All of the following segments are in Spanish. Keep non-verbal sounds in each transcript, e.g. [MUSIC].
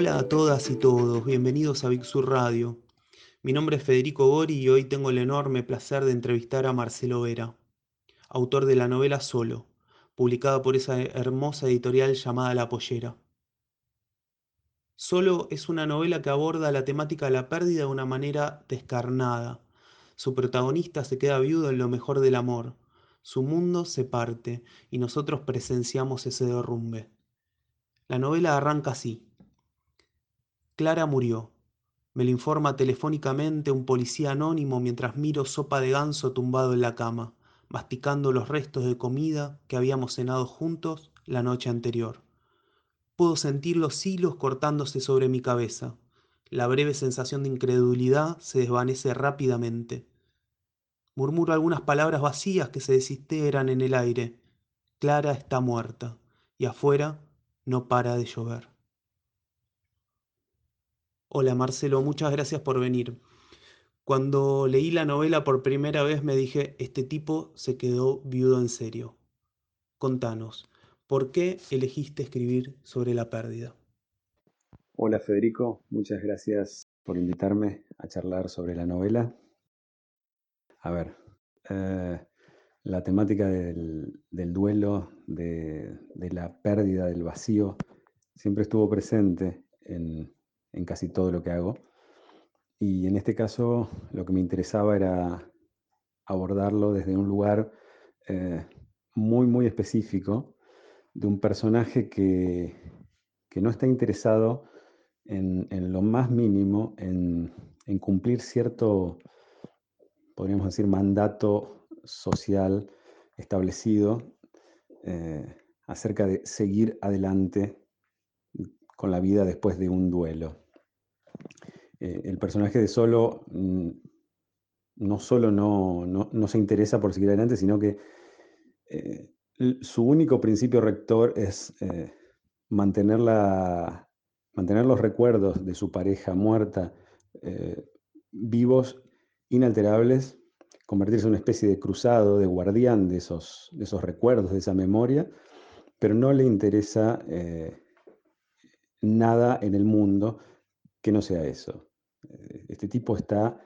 Hola a todas y todos, bienvenidos a Big Sur Radio. Mi nombre es Federico Gori y hoy tengo el enorme placer de entrevistar a Marcelo Vera, autor de la novela Solo, publicada por esa hermosa editorial llamada La Pollera. Solo es una novela que aborda la temática de la pérdida de una manera descarnada. Su protagonista se queda viudo en lo mejor del amor. Su mundo se parte y nosotros presenciamos ese derrumbe. La novela arranca así. Clara murió. Me lo informa telefónicamente un policía anónimo mientras miro sopa de ganso tumbado en la cama, masticando los restos de comida que habíamos cenado juntos la noche anterior. Puedo sentir los hilos cortándose sobre mi cabeza. La breve sensación de incredulidad se desvanece rápidamente. Murmuro algunas palabras vacías que se desesperan en el aire. Clara está muerta y afuera no para de llover. Hola Marcelo, muchas gracias por venir. Cuando leí la novela por primera vez me dije, este tipo se quedó viudo en serio. Contanos, ¿por qué elegiste escribir sobre la pérdida? Hola Federico, muchas gracias por invitarme a charlar sobre la novela. A ver, eh, la temática del, duelo, de, de, la pérdida, del vacío, siempre estuvo presente en, en casi todo lo que hago. Y en este caso lo que me interesaba era abordarlo desde un lugar eh, muy, muy específico de un personaje que, que no está interesado en, en, lo más mínimo en, en, cumplir cierto, podríamos decir, mandato social establecido eh, acerca de seguir adelante con la vida después de un duelo. Eh, el personaje de Solo mm, no solo no, se interesa por seguir adelante, sino que eh, su único principio rector es eh, mantener, mantener, los recuerdos de su pareja muerta vivos, inalterables, convertirse en una especie de cruzado, de guardián de esos, de esos recuerdos, de esa memoria, pero no le interesa nada en el mundo que no sea eso. Eh, este tipo está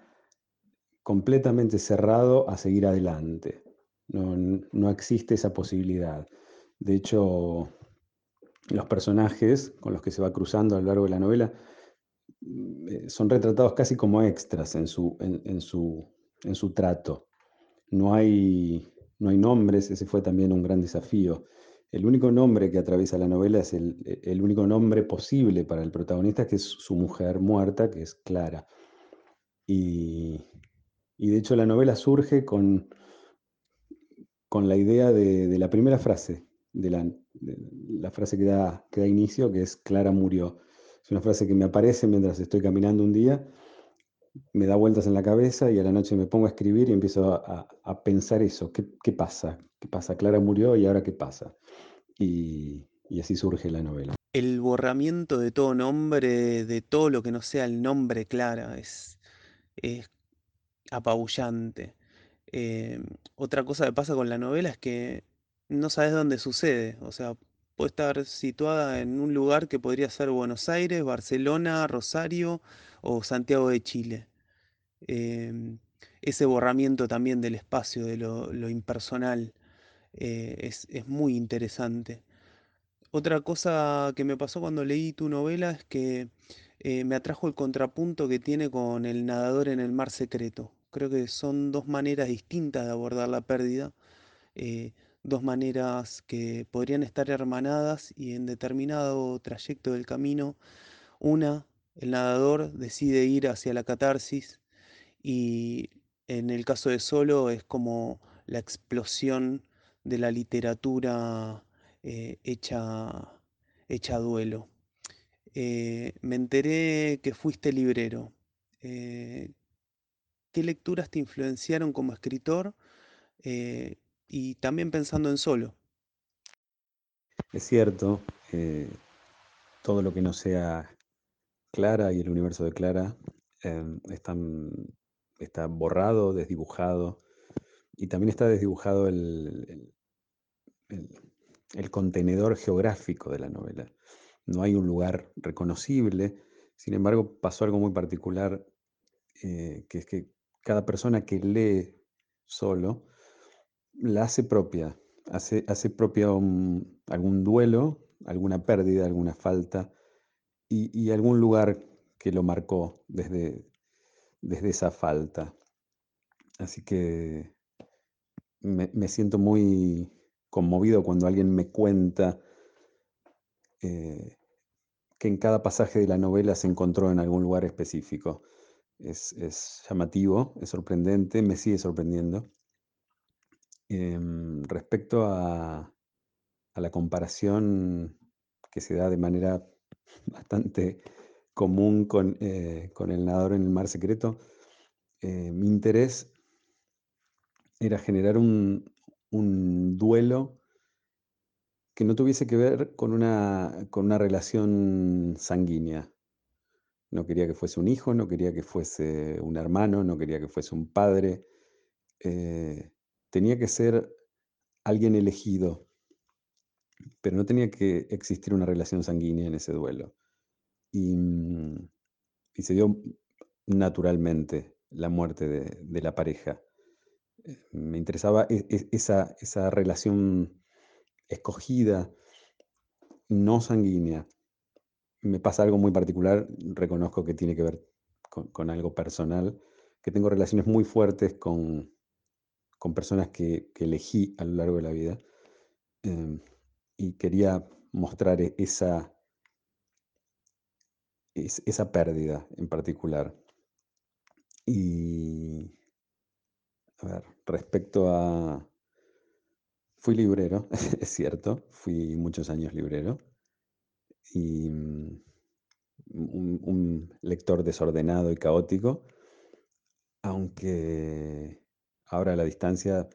completamente cerrado a seguir adelante. No, existe esa posibilidad. De hecho, los personajes con los que se va cruzando a lo largo de la novela mm, eh, son retratados casi como extras en su, en, su, en su trato. No hay, no hay nombres, ese fue también un gran desafío. El único nombre que atraviesa la novela es el, único nombre posible para el protagonista, que es su mujer muerta, que es Clara. Y, de hecho la novela surge con, con la idea de, la primera frase, de la, frase que da, que da inicio, que es Clara murió. Es una frase que me aparece mientras estoy caminando un día, me da vueltas en la cabeza y a la noche me pongo a escribir y empiezo a, pensar eso, ¿Qué, ¿qué, pasa? ¿Qué pasa? Clara murió y ahora qué pasa? y, así surge la novela. El borramiento de todo nombre, de todo lo que no sea el nombre Clara, es, es apabullante. Eh, otra cosa que pasa con la novela es que no sabes dónde sucede. O sea, puede estar situada en un lugar que podría ser Buenos Aires, Barcelona, Rosario o Santiago de Chile. Em, ese borramiento también del espacio, de lo impersonal. Eh, es, muy interesante. Otra cosa que me pasó cuando leí tu novela es que eh, me atrajo el contrapunto que tiene con el nadador en el mar secreto. Creo que son dos maneras distintas de abordar la pérdida, eh, dos maneras que podrían estar hermanadas y en determinado trayecto del camino, una, el nadador decide ir hacia la catarsis y en el caso de Solo es como la explosión de la literatura eh, hecha, hecha duelo. Eh, me enteré que fuiste librero. Eh, ¿Qué lecturas te influenciaron como escritor y también pensando en solo? Es cierto, todo lo que no sea Clara y el universo de Clara está borrado, desdibujado, y también está desdibujado el, el, contenedor geográfico de la novela. no hay un lugar reconocible. Sin embargo, pasó algo muy particular, eh, que es que cada persona que lee solo la hace propia, hace, hace propia algún duelo, alguna pérdida, alguna falta y, algún lugar que lo marcó desde, desde esa falta. Así que me, siento muy conmovido cuando alguien me cuenta eh, que en cada pasaje de la novela se encontró en algún lugar específico. Es, llamativo, es sorprendente, me sigue sorprendiendo. Em, respecto a, la comparación que se da de manera [LAUGHS] bastante común con, eh, el nadador en el mar secreto, eh, mi interés era generar un, duelo que no tuviese que ver con una, con una relación sanguínea. No quería que fuese un hijo, no quería que fuese un hermano, no quería que fuese un padre. Eh, tenía que ser alguien elegido, pero no tenía que existir una relación sanguínea en ese duelo. Y, mm, se dio naturalmente la muerte de, la pareja. Eh, me interesaba e, e, esa, esa relación escogida, no sanguínea. Me pasa algo muy particular, reconozco que tiene que ver con, algo personal, que tengo relaciones muy fuertes con, personas que, elegí a lo largo de la vida. Em, y quería mostrar e, esa, esa pérdida en particular. Y, a ver, respecto a... Fui librero, [LAUGHS] es cierto, fui muchos años librero. Y mm, un, lector desordenado y caótico, aunque ahora a la distancia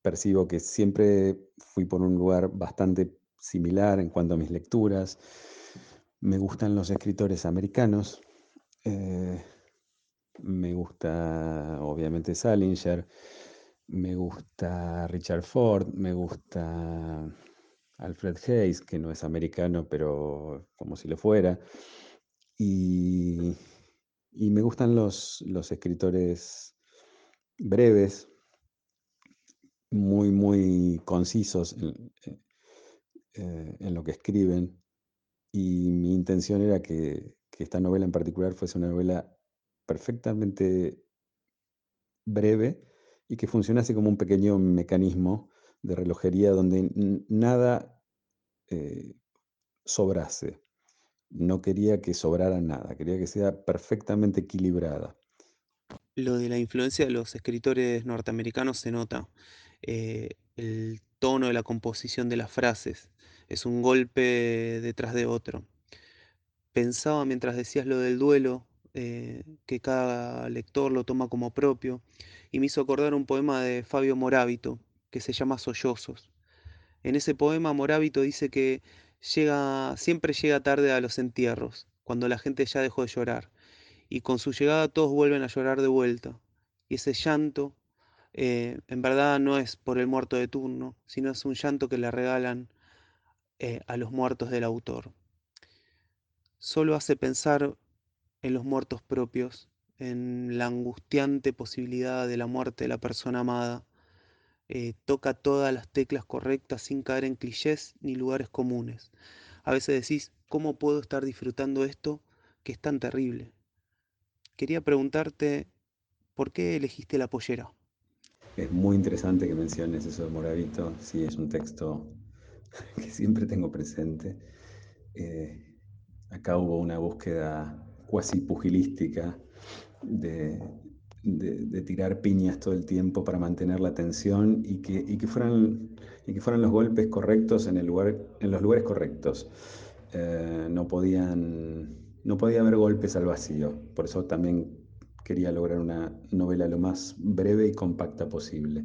percibo que siempre fui por un lugar bastante similar en cuanto a mis lecturas. Me gustan los escritores americanos. Eh, me gusta, obviamente, Salinger. Me gusta Richard Ford. Me gusta Alfred Hayes, que no es americano, pero como si lo fuera. Y, me gustan los, los escritores breves, muy, muy concisos eh, en, lo que escriben. Y mi intención era que, esta novela en particular fuese una novela perfectamente breve y que funcionase como un pequeño mecanismo de relojería donde nada eh, sobrase. No quería que sobrara nada, quería que sea perfectamente equilibrada. Lo de la influencia de los escritores norteamericanos se nota. Eh, el tono de la composición de las frases es un golpe detrás de otro. Pensaba mientras decías lo del duelo, eh, que cada lector lo toma como propio, y me hizo acordar un poema de Fabio Morábito que se llama Sollozos. En ese poema Morábito dice que llega, siempre llega tarde a los entierros, cuando la gente ya dejó de llorar, y con su llegada todos vuelven a llorar de vuelta. Y ese llanto eh, en verdad no es por el muerto de turno, sino es un llanto que le regalan eh, a los muertos del autor. Solo hace pensar en los muertos propios, en la angustiante posibilidad de la muerte de la persona amada. Eh, toca todas las teclas correctas sin caer en clichés ni lugares comunes. A veces decís, ¿cómo puedo estar disfrutando esto que es tan terrible? Quería preguntarte, ¿por qué elegiste la pollera? Es muy interesante que menciones eso de Moravito. Sí, es un texto [LAUGHS] que siempre tengo presente. Eh, acá hubo una búsqueda cuasi pugilística de, tirar piñas todo el tiempo para mantener la tensión y que, fueran, y que fueran los golpes correctos en, el lugar, en los lugares correctos. Eh, no, podían, no podía haber golpes al vacío. Por eso también quería lograr una novela lo más breve y compacta posible.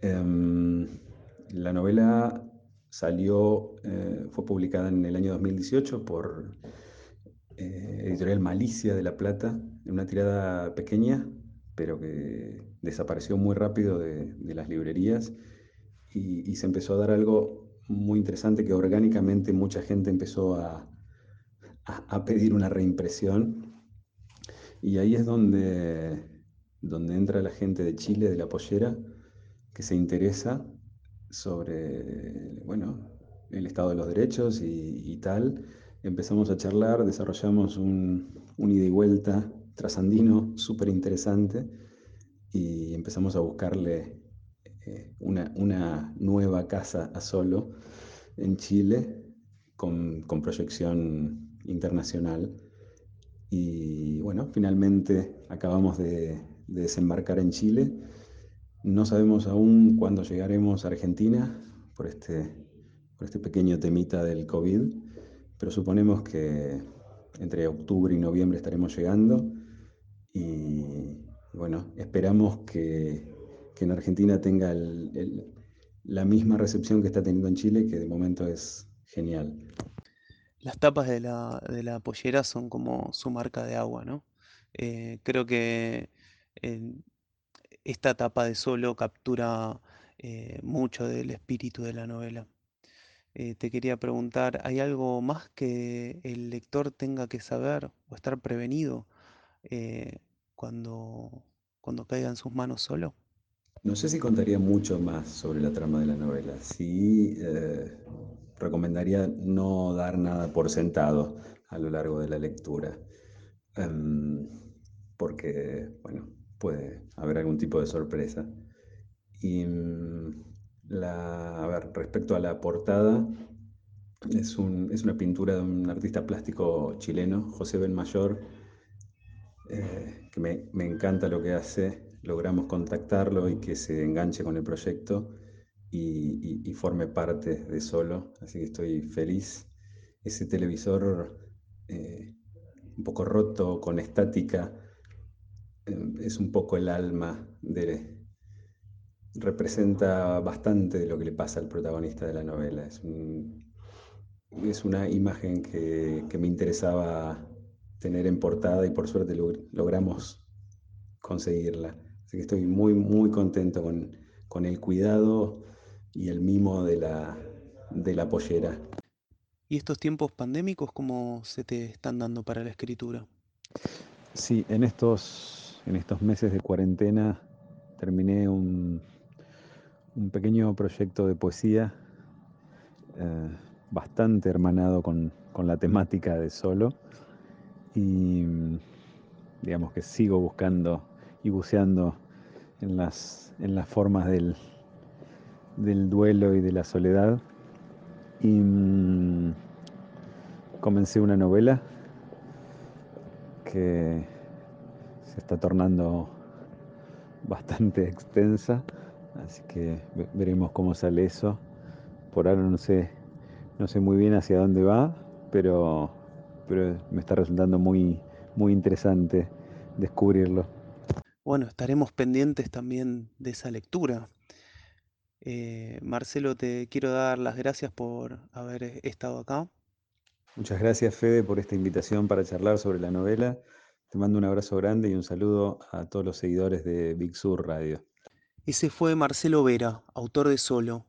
Em, la novela salió, eh, fue publicada en el año 2018 por eh, Editorial Malicia de La Plata, en una tirada pequeña, pero que desapareció muy rápido de, las librerías y, se empezó a dar algo muy interesante que orgánicamente mucha gente empezó a, a, pedir una reimpresión. Y ahí es donde, donde entra la gente de Chile, de la pollera, que se interesa sobre, bueno, el Estado de los Derechos y, tal. Empezamos a charlar, desarrollamos un, un ida y vuelta trasandino súper interesante y empezamos a buscarle eh, una, una, nueva casa a Solo en Chile con, con, proyección internacional. Y bueno, finalmente acabamos de, de desembarcar en Chile. No sabemos aún cuándo llegaremos a Argentina por este, por este pequeño temita del COVID, pero suponemos que entre octubre y noviembre estaremos llegando y bueno, esperamos que, en Argentina tenga la misma recepción que está teniendo en Chile, que de momento es genial. Las tapas de la, de pollera son como su marca de agua, ¿no? Eh, creo que esta tapa de solo captura eh, mucho del espíritu de la novela. Eh, te quería preguntar, ¿hay algo más que el lector tenga que saber o estar prevenido cuando, cuando caiga en sus manos solo? No sé si contaría mucho más sobre la trama de la novela. Sí eh, recomendaría no dar nada por sentado a lo largo de la lectura. Em, porque, bueno, puede haber algún tipo de sorpresa. Y mm, la, respecto a la portada, es, es una pintura de un artista plástico chileno, José Benmayor, eh, que me, me, encanta lo que hace, logramos contactarlo y que se enganche con el proyecto y, forme parte de Solo, así que estoy feliz. Ese televisor eh, un poco roto, con estática, eh, es un poco el alma de... representa bastante de lo que le pasa al protagonista de la novela. Es, es una imagen que, que me interesaba tener en portada y por suerte logramos conseguirla. Así que estoy muy, muy contento con, con el cuidado y el mimo de la, de la pollera. ¿Y estos tiempos pandémicos cómo se te están dando para la escritura? Sí, en estos, en estos meses de cuarentena terminé un, un pequeño proyecto de poesía eh, bastante hermanado con, con la temática de solo y digamos que sigo buscando y buceando en las, en las formas del, del duelo y de la soledad. Y mm, comencé una novela que se está tornando bastante extensa, así que veremos cómo sale eso. Por ahora no sé, no sé muy bien hacia dónde va, pero pero me está resultando muy, muy interesante descubrirlo. Bueno, estaremos pendientes también de esa lectura. Eh, Marcelo, te quiero dar las gracias por haber estado acá. Muchas gracias, Fede, por esta invitación para charlar sobre la novela. Te mando un abrazo grande y un saludo a todos los seguidores de Big Sur Radio. Ese fue Marcelo Vera, autor de Solo,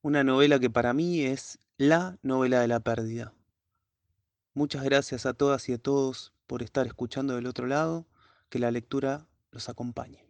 una novela que para mí es la novela de la pérdida. Muchas gracias a todas y a todos por estar escuchando del otro lado. Que la lectura los acompañe.